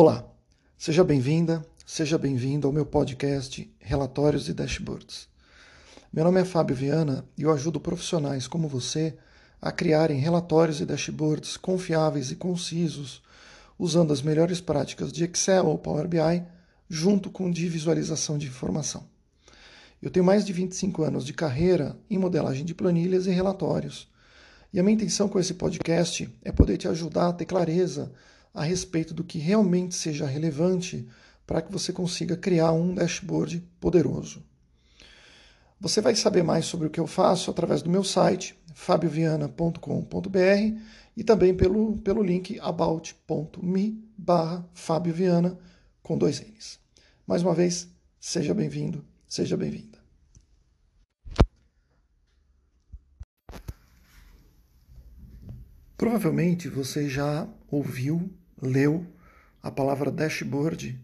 Olá, seja bem-vinda, seja bem-vindo ao meu podcast Relatórios e Dashboards. Meu nome é Fábio Viana e eu ajudo profissionais como você a criarem relatórios e dashboards confiáveis e concisos usando as melhores práticas de Excel ou Power BI junto com de visualização de informação. Eu tenho mais de 25 anos de carreira em modelagem de planilhas e relatórios. E a minha intenção com esse podcast é poder te ajudar a ter clareza a respeito do que realmente seja relevante para que você consiga criar um dashboard poderoso. Você vai saber mais sobre o que eu faço através do meu site, fabioviana.com.br e também pelo, pelo link about.me barra com dois N's. Mais uma vez, seja bem-vindo, seja bem-vinda. Provavelmente você já ouviu leu a palavra dashboard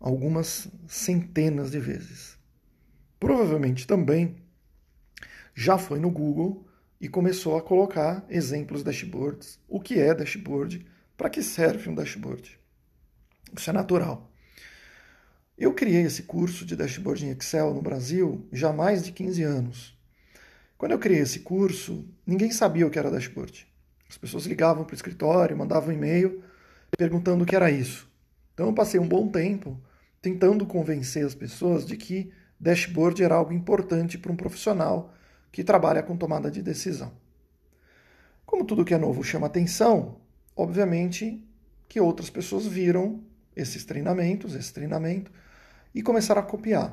algumas centenas de vezes. Provavelmente também já foi no Google e começou a colocar exemplos dashboards, o que é dashboard, para que serve um dashboard. Isso é natural. Eu criei esse curso de dashboard em Excel no Brasil já há mais de 15 anos. Quando eu criei esse curso, ninguém sabia o que era dashboard. As pessoas ligavam para o escritório, mandavam e-mail perguntando o que era isso. Então eu passei um bom tempo tentando convencer as pessoas de que dashboard era algo importante para um profissional que trabalha com tomada de decisão. Como tudo que é novo chama atenção, obviamente que outras pessoas viram esses treinamentos, esse treinamento, e começaram a copiar.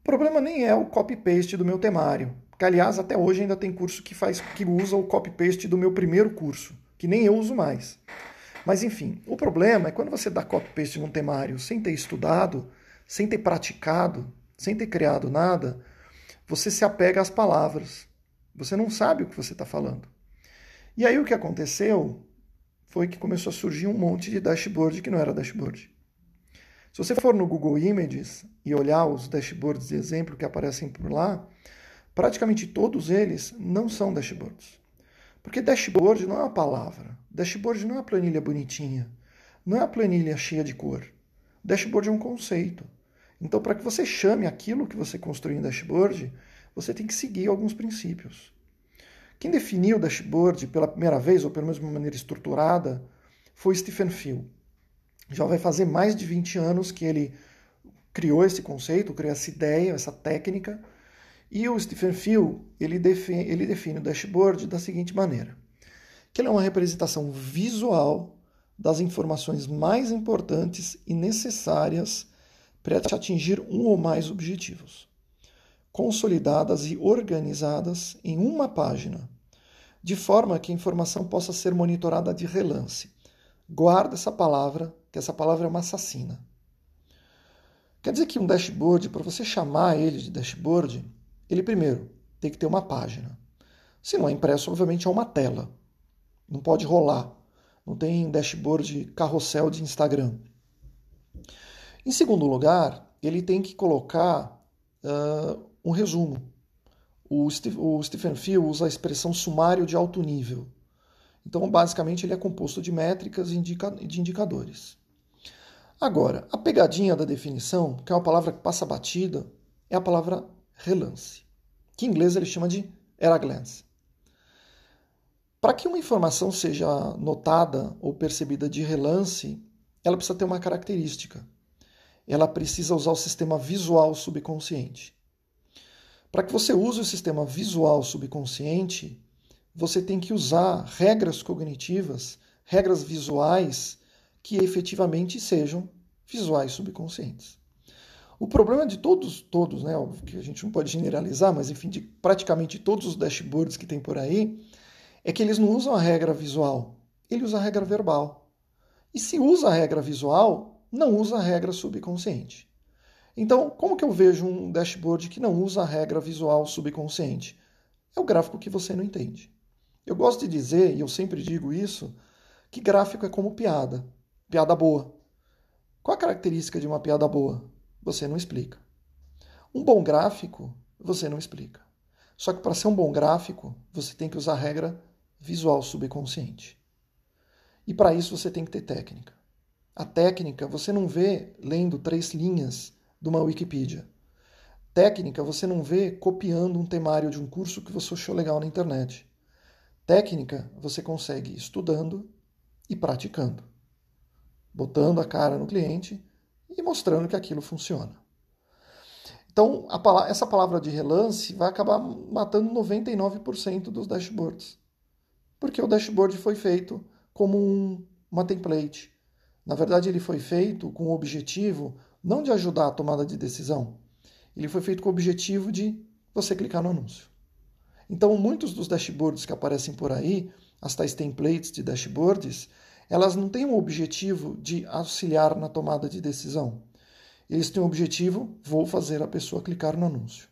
O problema nem é o copy-paste do meu temário, que aliás até hoje ainda tem curso que faz que usa o copy-paste do meu primeiro curso, que nem eu uso mais. Mas enfim, o problema é quando você dá copy-paste num temário sem ter estudado, sem ter praticado, sem ter criado nada, você se apega às palavras. Você não sabe o que você está falando. E aí o que aconteceu foi que começou a surgir um monte de dashboard que não era dashboard. Se você for no Google Images e olhar os dashboards de exemplo que aparecem por lá, praticamente todos eles não são dashboards. Porque dashboard não é uma palavra. Dashboard não é uma planilha bonitinha. Não é uma planilha cheia de cor. Dashboard é um conceito. Então, para que você chame aquilo que você construiu em dashboard, você tem que seguir alguns princípios. Quem definiu o dashboard pela primeira vez, ou pelo menos de uma maneira estruturada, foi Stephen Field. Já vai fazer mais de 20 anos que ele criou esse conceito, criou essa ideia, essa técnica, e o Stephen Field, ele define, ele define o dashboard da seguinte maneira, que ele é uma representação visual das informações mais importantes e necessárias para atingir um ou mais objetivos, consolidadas e organizadas em uma página, de forma que a informação possa ser monitorada de relance. Guarda essa palavra, que essa palavra é uma assassina. Quer dizer que um dashboard, para você chamar ele de dashboard, ele primeiro tem que ter uma página. Se não é impresso, obviamente é uma tela. Não pode rolar. Não tem dashboard carrossel de Instagram. Em segundo lugar, ele tem que colocar uh, um resumo. O, Steve, o Stephen Field usa a expressão sumário de alto nível. Então, basicamente, ele é composto de métricas e indica, de indicadores. Agora, a pegadinha da definição, que é uma palavra que passa batida, é a palavra relance, que em inglês ele chama de at a glance. Para que uma informação seja notada ou percebida de relance, ela precisa ter uma característica. Ela precisa usar o sistema visual subconsciente. Para que você use o sistema visual subconsciente, você tem que usar regras cognitivas, regras visuais que efetivamente sejam visuais subconscientes. O problema de todos, todos, né, óbvio que a gente não pode generalizar, mas enfim, de praticamente todos os dashboards que tem por aí, é que eles não usam a regra visual, ele usa a regra verbal. E se usa a regra visual, não usa a regra subconsciente. Então, como que eu vejo um dashboard que não usa a regra visual subconsciente? É o gráfico que você não entende. Eu gosto de dizer, e eu sempre digo isso, que gráfico é como piada. Piada boa. Qual a característica de uma piada boa? Você não explica. Um bom gráfico, você não explica. Só que para ser um bom gráfico, você tem que usar a regra visual subconsciente. E para isso você tem que ter técnica. A técnica você não vê lendo três linhas de uma Wikipedia. Técnica você não vê copiando um temário de um curso que você achou legal na internet. Técnica você consegue estudando e praticando, botando a cara no cliente e mostrando que aquilo funciona. Então, essa palavra de relance vai acabar matando 99% dos dashboards. Porque o dashboard foi feito como um, uma template. Na verdade, ele foi feito com o objetivo não de ajudar a tomada de decisão, ele foi feito com o objetivo de você clicar no anúncio. Então, muitos dos dashboards que aparecem por aí, as tais templates de dashboards, elas não têm o objetivo de auxiliar na tomada de decisão. Eles têm o objetivo, vou fazer a pessoa clicar no anúncio.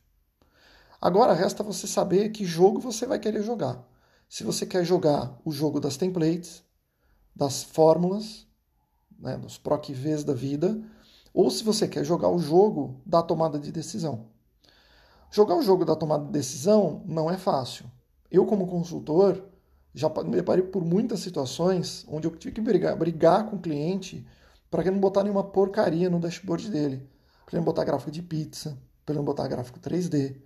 Agora resta você saber que jogo você vai querer jogar. Se você quer jogar o jogo das templates, das fórmulas, né, dos PROC Vs da vida, ou se você quer jogar o jogo da tomada de decisão. Jogar o jogo da tomada de decisão não é fácil. Eu, como consultor, já me deparei por muitas situações onde eu tive que brigar, brigar com o cliente para ele não botar nenhuma porcaria no dashboard dele. Para ele não botar gráfico de pizza, para ele não botar gráfico 3D,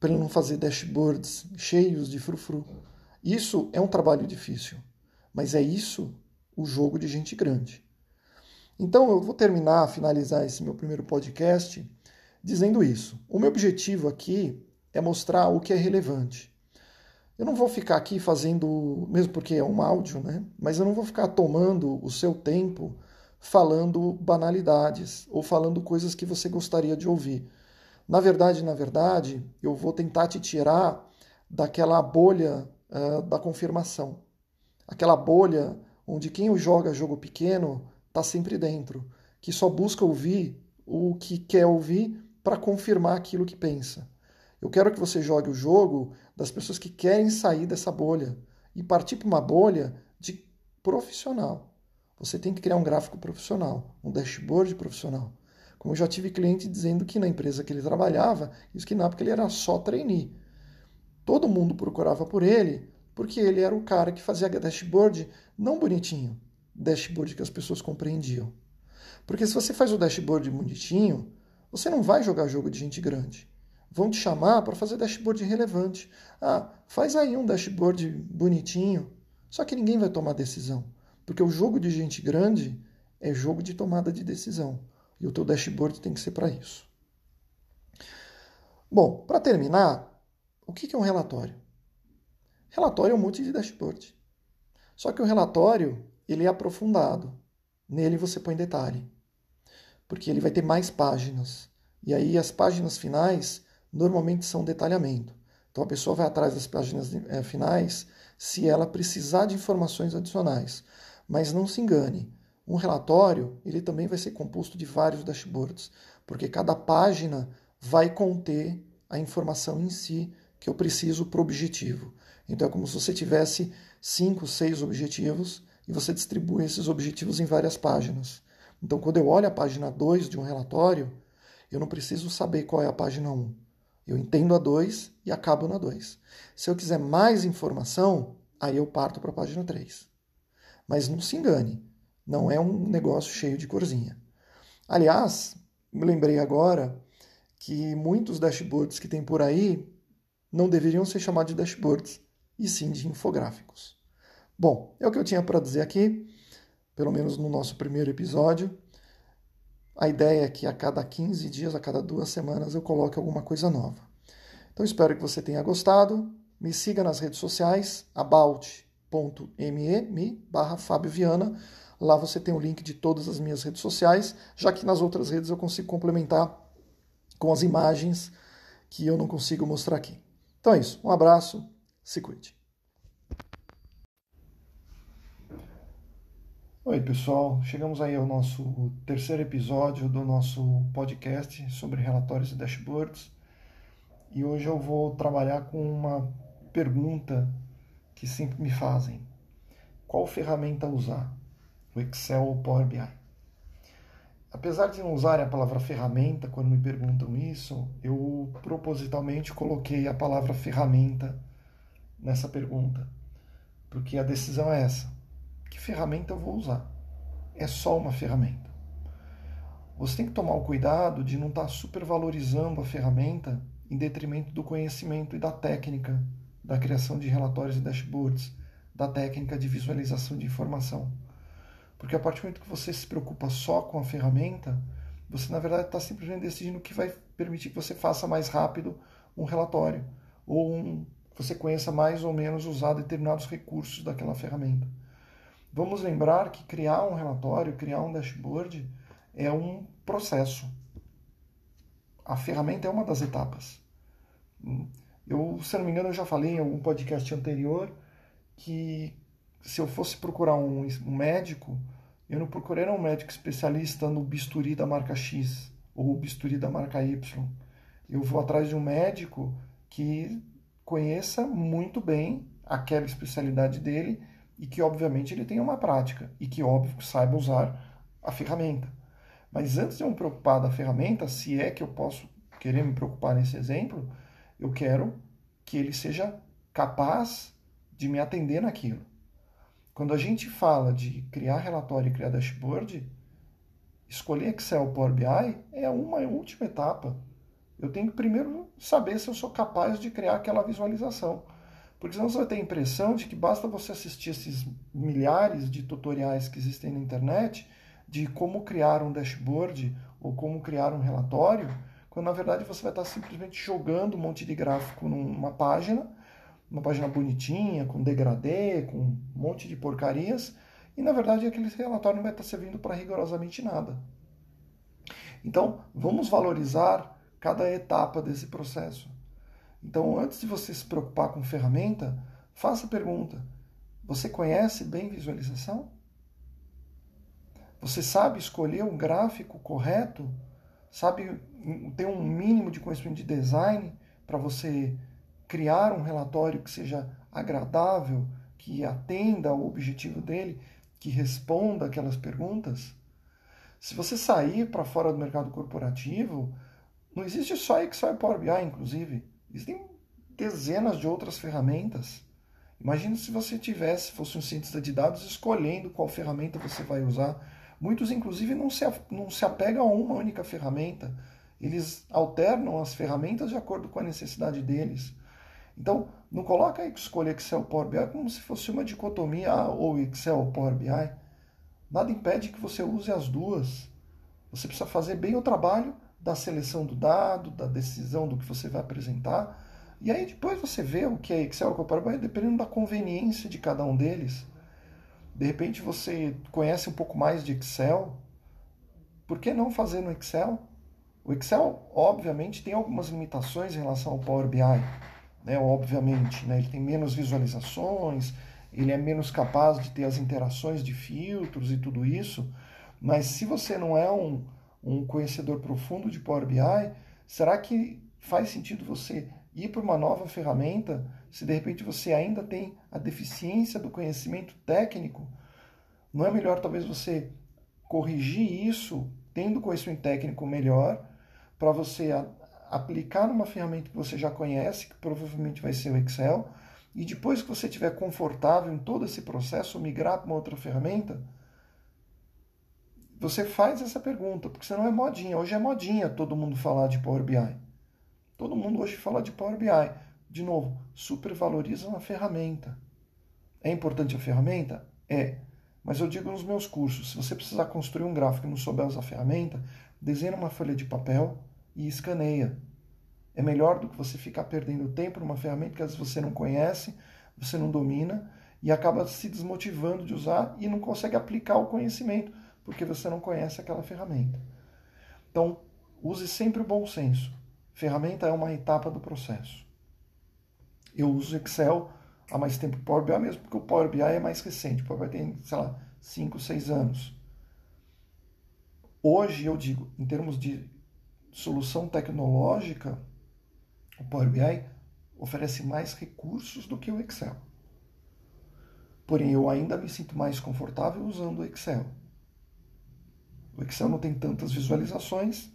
para ele não fazer dashboards cheios de frufru. Isso é um trabalho difícil, mas é isso o jogo de gente grande. Então eu vou terminar, finalizar esse meu primeiro podcast dizendo isso. O meu objetivo aqui é mostrar o que é relevante. Eu não vou ficar aqui fazendo, mesmo porque é um áudio, né? Mas eu não vou ficar tomando o seu tempo falando banalidades ou falando coisas que você gostaria de ouvir. Na verdade, na verdade, eu vou tentar te tirar daquela bolha uh, da confirmação. Aquela bolha onde quem joga jogo pequeno está sempre dentro, que só busca ouvir o que quer ouvir para confirmar aquilo que pensa. Eu quero que você jogue o jogo das pessoas que querem sair dessa bolha e partir para uma bolha de profissional. Você tem que criar um gráfico profissional, um dashboard profissional. Como eu já tive cliente dizendo que na empresa que ele trabalhava, isso que na época ele era só trainee. Todo mundo procurava por ele, porque ele era o cara que fazia dashboard não bonitinho, dashboard que as pessoas compreendiam. Porque se você faz o dashboard bonitinho, você não vai jogar jogo de gente grande. Vão te chamar para fazer dashboard relevante. Ah, faz aí um dashboard bonitinho. Só que ninguém vai tomar decisão. Porque o jogo de gente grande é jogo de tomada de decisão. E o teu dashboard tem que ser para isso. Bom, para terminar, o que é um relatório? Relatório é um monte de dashboard. Só que o relatório ele é aprofundado. Nele você põe detalhe. Porque ele vai ter mais páginas. E aí as páginas finais normalmente são detalhamento. Então a pessoa vai atrás das páginas eh, finais se ela precisar de informações adicionais. Mas não se engane, um relatório ele também vai ser composto de vários dashboards, porque cada página vai conter a informação em si que eu preciso para o objetivo. Então é como se você tivesse cinco, seis objetivos e você distribui esses objetivos em várias páginas. Então, quando eu olho a página 2 de um relatório, eu não preciso saber qual é a página 1. Um. Eu entendo a 2 e acabo na 2. Se eu quiser mais informação, aí eu parto para a página 3. Mas não se engane, não é um negócio cheio de corzinha. Aliás, me lembrei agora que muitos dashboards que tem por aí não deveriam ser chamados de dashboards, e sim de infográficos. Bom, é o que eu tinha para dizer aqui, pelo menos no nosso primeiro episódio. A ideia é que a cada 15 dias, a cada duas semanas, eu coloque alguma coisa nova. Então espero que você tenha gostado. Me siga nas redes sociais, about me barra Fábio Viana. Lá você tem o link de todas as minhas redes sociais, já que nas outras redes eu consigo complementar com as imagens que eu não consigo mostrar aqui. Então é isso. Um abraço, se cuide. Oi, pessoal. Chegamos aí ao nosso terceiro episódio do nosso podcast sobre relatórios e dashboards. E hoje eu vou trabalhar com uma pergunta que sempre me fazem. Qual ferramenta usar? O Excel ou o Power BI? Apesar de não usar a palavra ferramenta quando me perguntam isso, eu propositalmente coloquei a palavra ferramenta nessa pergunta, porque a decisão é essa: que ferramenta eu vou usar? é só uma ferramenta. Você tem que tomar o cuidado de não estar tá supervalorizando a ferramenta em detrimento do conhecimento e da técnica da criação de relatórios e dashboards, da técnica de visualização de informação. Porque a partir do momento que você se preocupa só com a ferramenta, você na verdade está simplesmente decidindo que vai permitir que você faça mais rápido um relatório ou um, você conheça mais ou menos usar determinados recursos daquela ferramenta. Vamos lembrar que criar um relatório, criar um dashboard é um processo. A ferramenta é uma das etapas. Eu, se não me engano, eu já falei em algum podcast anterior que se eu fosse procurar um, um médico, eu não procurei um médico especialista no bisturi da marca X ou bisturi da marca Y. Eu vou atrás de um médico que conheça muito bem aquela especialidade dele e que, obviamente, ele tenha uma prática e que, óbvio, saiba usar a ferramenta. Mas antes de eu me preocupar da ferramenta, se é que eu posso querer me preocupar nesse exemplo, eu quero que ele seja capaz de me atender naquilo. Quando a gente fala de criar relatório e criar dashboard, escolher Excel Power BI é uma última etapa. Eu tenho que primeiro saber se eu sou capaz de criar aquela visualização. Porque senão você vai ter a impressão de que basta você assistir esses milhares de tutoriais que existem na internet de como criar um dashboard ou como criar um relatório, quando na verdade você vai estar simplesmente jogando um monte de gráfico numa página, uma página bonitinha, com degradê, com um monte de porcarias, e na verdade aquele relatório não vai estar servindo para rigorosamente nada. Então, vamos valorizar cada etapa desse processo. Então, antes de você se preocupar com ferramenta, faça a pergunta: você conhece bem visualização? Você sabe escolher um gráfico correto? Sabe ter um mínimo de conhecimento de design para você criar um relatório que seja agradável, que atenda ao objetivo dele, que responda aquelas perguntas? Se você sair para fora do mercado corporativo, não existe só Excel e Power BI, inclusive. Existem dezenas de outras ferramentas. Imagina se você tivesse, fosse um cientista de dados, escolhendo qual ferramenta você vai usar. Muitos, inclusive, não se, não se apegam a uma única ferramenta. Eles alternam as ferramentas de acordo com a necessidade deles. Então, não coloca aí que escolher Excel Power BI como se fosse uma dicotomia ou Excel ou Power BI. Nada impede que você use as duas. Você precisa fazer bem o trabalho da seleção do dado, da decisão do que você vai apresentar. E aí depois você vê o que é Excel com Power BI, dependendo da conveniência de cada um deles. De repente você conhece um pouco mais de Excel, por que não fazer no Excel? O Excel, obviamente, tem algumas limitações em relação ao Power BI, né? obviamente. Né? Ele tem menos visualizações, ele é menos capaz de ter as interações de filtros e tudo isso, mas se você não é um, um conhecedor profundo de Power BI, será que faz sentido você ir para uma nova ferramenta se de repente você ainda tem a deficiência do conhecimento técnico? Não é melhor talvez você corrigir isso tendo conhecimento técnico melhor para você aplicar numa ferramenta que você já conhece, que provavelmente vai ser o Excel, e depois que você estiver confortável em todo esse processo, migrar para uma outra ferramenta, você faz essa pergunta, porque senão é modinha. Hoje é modinha todo mundo falar de Power BI. Todo mundo hoje fala de Power BI. De novo, supervaloriza uma ferramenta. É importante a ferramenta? É. Mas eu digo nos meus cursos, se você precisar construir um gráfico e não souber usar a ferramenta, desenha uma folha de papel e escaneia. É melhor do que você ficar perdendo tempo numa ferramenta que às vezes você não conhece, você não domina e acaba se desmotivando de usar e não consegue aplicar o conhecimento porque você não conhece aquela ferramenta. Então, use sempre o bom senso. Ferramenta é uma etapa do processo. Eu uso Excel há mais tempo que Power BI, mesmo porque o Power BI é mais recente. O Power BI tem, sei lá, 5, 6 anos. Hoje, eu digo, em termos de solução tecnológica, o Power BI oferece mais recursos do que o Excel. Porém, eu ainda me sinto mais confortável usando o Excel. O Excel não tem tantas visualizações,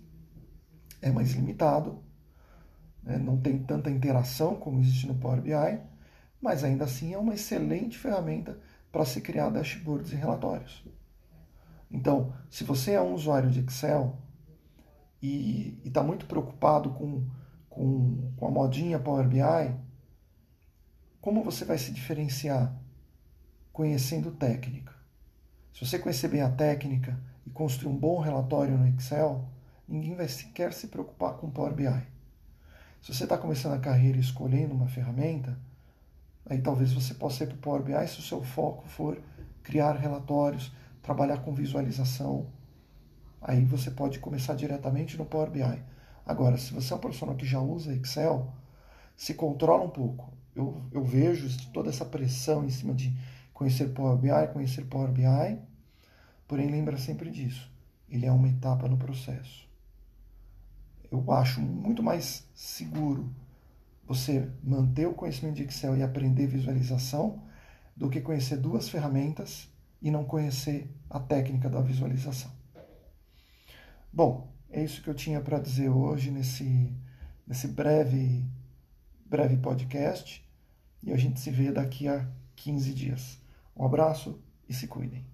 é mais limitado, né? não tem tanta interação como existe no Power BI, mas ainda assim é uma excelente ferramenta para se criar dashboards e relatórios. Então, se você é um usuário de Excel e está muito preocupado com, com, com a modinha Power BI, como você vai se diferenciar? Conhecendo técnica. Se você conhecer bem a técnica e construir um bom relatório no Excel, ninguém vai sequer se preocupar com Power BI. Se você está começando a carreira escolhendo uma ferramenta, aí talvez você possa ir para o Power BI se o seu foco for criar relatórios, trabalhar com visualização. Aí você pode começar diretamente no Power BI. Agora, se você é um profissional que já usa Excel, se controla um pouco. Eu, eu vejo toda essa pressão em cima de conhecer Power BI, conhecer Power BI, porém lembra sempre disso. Ele é uma etapa no processo. Eu acho muito mais seguro você manter o conhecimento de Excel e aprender visualização do que conhecer duas ferramentas e não conhecer a técnica da visualização. Bom, é isso que eu tinha para dizer hoje nesse, nesse breve, breve podcast e a gente se vê daqui a 15 dias. Um abraço e se cuidem.